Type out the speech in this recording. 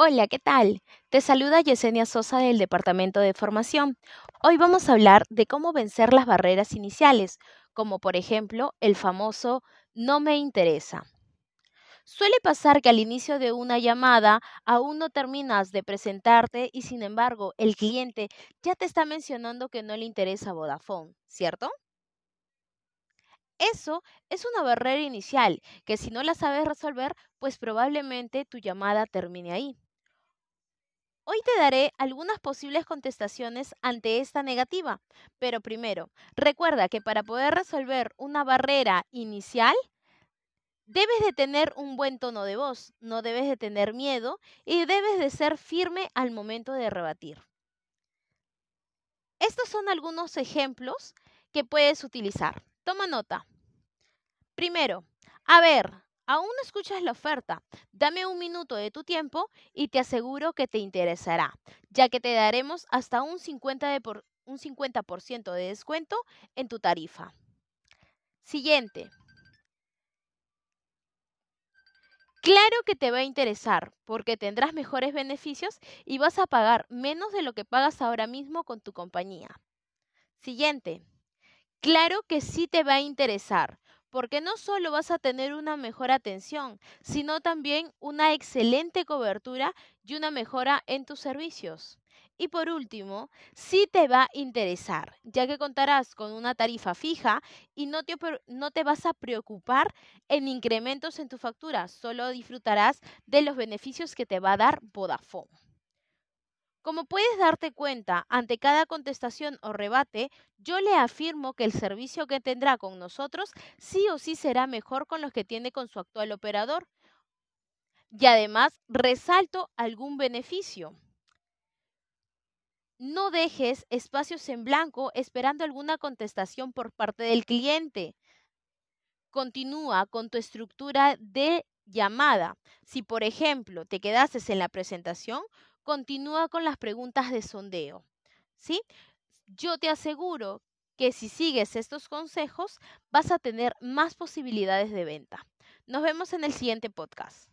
Hola, ¿qué tal? Te saluda Yesenia Sosa del Departamento de Formación. Hoy vamos a hablar de cómo vencer las barreras iniciales, como por ejemplo el famoso no me interesa. Suele pasar que al inicio de una llamada aún no terminas de presentarte y sin embargo el cliente ya te está mencionando que no le interesa Vodafone, ¿cierto? Eso es una barrera inicial que si no la sabes resolver, pues probablemente tu llamada termine ahí. Hoy te daré algunas posibles contestaciones ante esta negativa, pero primero, recuerda que para poder resolver una barrera inicial, debes de tener un buen tono de voz, no debes de tener miedo y debes de ser firme al momento de rebatir. Estos son algunos ejemplos que puedes utilizar. Toma nota. Primero, a ver, aún no escuchas la oferta. Dame un minuto de tu tiempo y te aseguro que te interesará, ya que te daremos hasta un 50%, de, por, un 50 de descuento en tu tarifa. Siguiente. Claro que te va a interesar porque tendrás mejores beneficios y vas a pagar menos de lo que pagas ahora mismo con tu compañía. Siguiente. Claro que sí te va a interesar porque no solo vas a tener una mejor atención, sino también una excelente cobertura y una mejora en tus servicios. Y por último, sí te va a interesar, ya que contarás con una tarifa fija y no te, no te, vas a preocupar en incrementos en tu factura, solo disfrutarás de los beneficios que te va a dar Vodafone. Como puedes darte cuenta, ante cada contestación o rebate, yo le afirmo que el servicio que tendrá con nosotros sí o sí será mejor con los que tiene con su actual operador. Y además resalto algún beneficio. No dejes espacios en blanco esperando alguna contestación por parte del cliente. Continúa con tu estructura de llamada. Si, por ejemplo, te quedases en la presentación, continúa con las preguntas de sondeo. ¿Sí? Yo te aseguro que si sigues estos consejos vas a tener más posibilidades de venta. Nos vemos en el siguiente podcast.